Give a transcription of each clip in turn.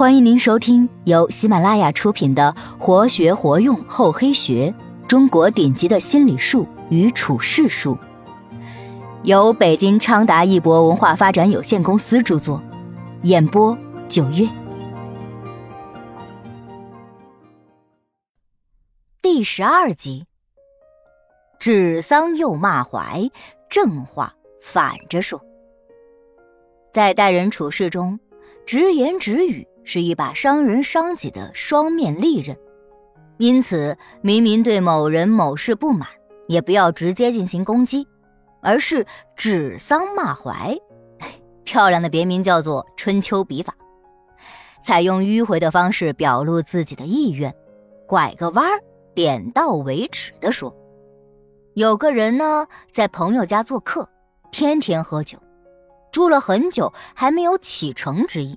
欢迎您收听由喜马拉雅出品的《活学活用厚黑学：中国顶级的心理术与处世术》，由北京昌达一博文化发展有限公司著作，演播九月。第十二集：指桑又骂槐，正话反着说。在待人处事中，直言直语。是一把伤人伤己的双面利刃，因此，明明对某人某事不满，也不要直接进行攻击，而是指桑骂槐。漂亮的别名叫做“春秋笔法”，采用迂回的方式表露自己的意愿，拐个弯儿，点到为止的说。有个人呢，在朋友家做客，天天喝酒，住了很久，还没有启程之意。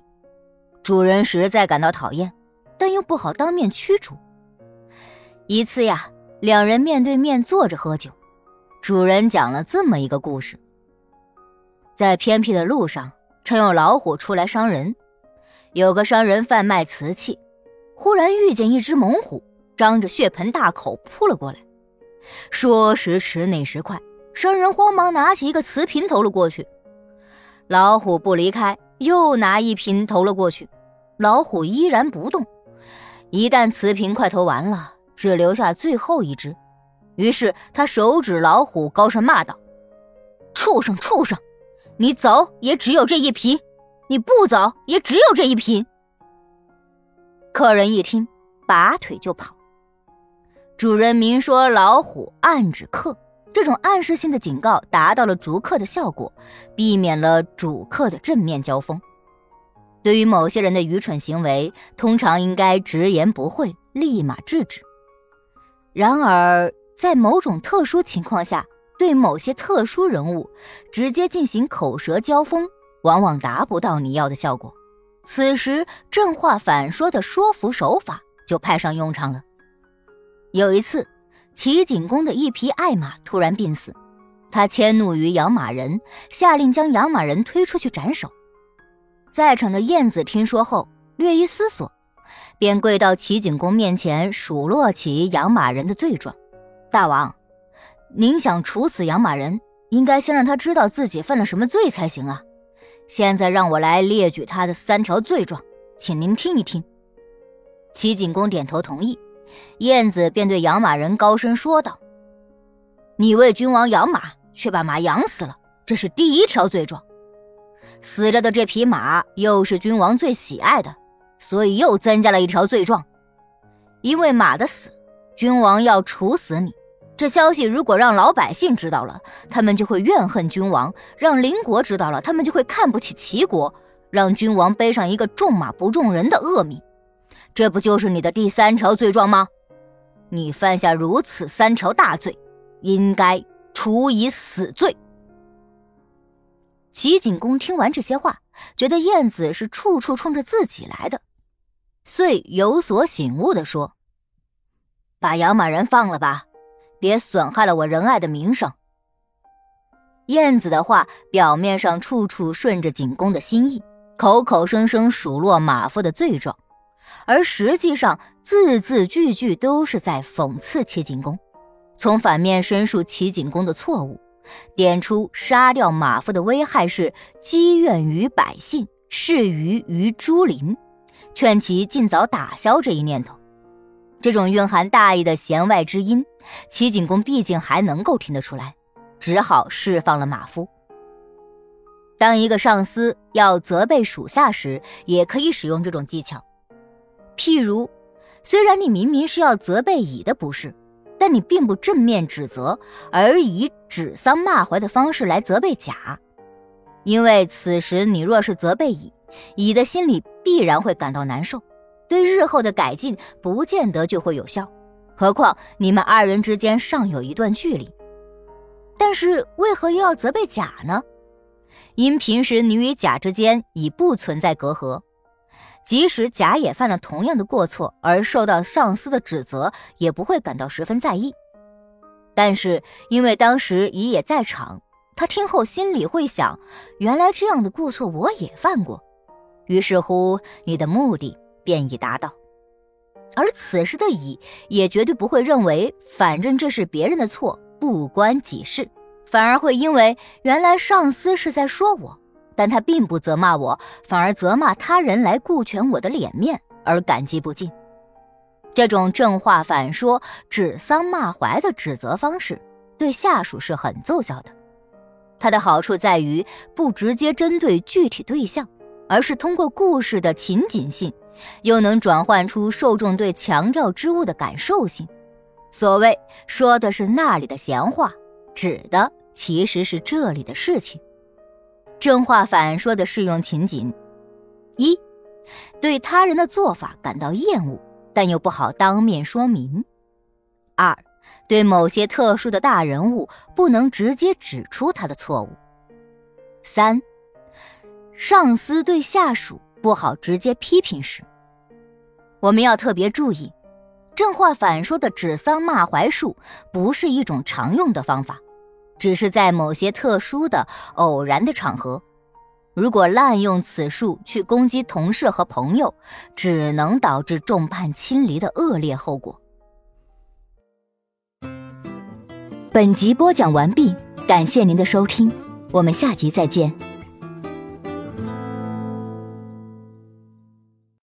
主人实在感到讨厌，但又不好当面驱逐。一次呀，两人面对面坐着喝酒，主人讲了这么一个故事：在偏僻的路上，常有老虎出来伤人。有个商人贩卖瓷器，忽然遇见一只猛虎，张着血盆大口扑了过来。说时迟，那时快，商人慌忙拿起一个瓷瓶投了过去。老虎不离开，又拿一瓶投了过去。老虎依然不动，一旦瓷瓶快投完了，只留下最后一只。于是他手指老虎，高声骂道：“畜生，畜生！你走也只有这一瓶，你不走也只有这一瓶。”客人一听，拔腿就跑。主人明说老虎，暗指客，这种暗示性的警告达到了逐客的效果，避免了主客的正面交锋。对于某些人的愚蠢行为，通常应该直言不讳，立马制止。然而，在某种特殊情况下，对某些特殊人物直接进行口舌交锋，往往达不到你要的效果。此时，正话反说的说服手法就派上用场了。有一次，齐景公的一匹爱马突然病死，他迁怒于养马人，下令将养马人推出去斩首。在场的燕子听说后，略一思索，便跪到齐景公面前数落起养马人的罪状。大王，您想处死养马人，应该先让他知道自己犯了什么罪才行啊！现在让我来列举他的三条罪状，请您听一听。齐景公点头同意，燕子便对养马人高声说道：“你为君王养马，却把马养死了，这是第一条罪状。”死了的这匹马又是君王最喜爱的，所以又增加了一条罪状。因为马的死，君王要处死你。这消息如果让老百姓知道了，他们就会怨恨君王；让邻国知道了，他们就会看不起齐国，让君王背上一个重马不重人的恶名。这不就是你的第三条罪状吗？你犯下如此三条大罪，应该处以死罪。齐景公听完这些话，觉得燕子是处处冲着自己来的，遂有所醒悟地说：“把养马人放了吧，别损害了我仁爱的名声。”燕子的话表面上处处顺着景公的心意，口口声声数落马夫的罪状，而实际上字字句句都是在讽刺齐景公，从反面申述齐景公的错误。点出杀掉马夫的危害是积怨于百姓，是于于诸林，劝其尽早打消这一念头。这种蕴含大义的弦外之音，齐景公毕竟还能够听得出来，只好释放了马夫。当一个上司要责备属下时，也可以使用这种技巧。譬如，虽然你明明是要责备乙的不是。但你并不正面指责，而以指桑骂槐的方式来责备甲，因为此时你若是责备乙，乙的心里必然会感到难受，对日后的改进不见得就会有效。何况你们二人之间尚有一段距离。但是为何又要责备甲呢？因平时你与甲之间已不存在隔阂。即使甲也犯了同样的过错，而受到上司的指责，也不会感到十分在意。但是因为当时乙也在场，他听后心里会想：原来这样的过错我也犯过。于是乎你的目的便已达到。而此时的乙也绝对不会认为，反正这是别人的错，不关己事，反而会因为原来上司是在说我，但他并不责骂我，反而责骂他人来顾全我的脸面而感激不尽。这种正话反说、指桑骂槐的指责方式，对下属是很奏效的。它的好处在于不直接针对具体对象，而是通过故事的情景性。又能转换出受众对强调之物的感受性。所谓说的是那里的闲话，指的其实是这里的事情。正话反说的适用情景：一，对他人的做法感到厌恶，但又不好当面说明；二，对某些特殊的大人物不能直接指出他的错误；三，上司对下属。不好直接批评时，我们要特别注意，正话反说的指桑骂槐术不是一种常用的方法，只是在某些特殊的偶然的场合，如果滥用此术去攻击同事和朋友，只能导致众叛亲离的恶劣后果。本集播讲完毕，感谢您的收听，我们下集再见。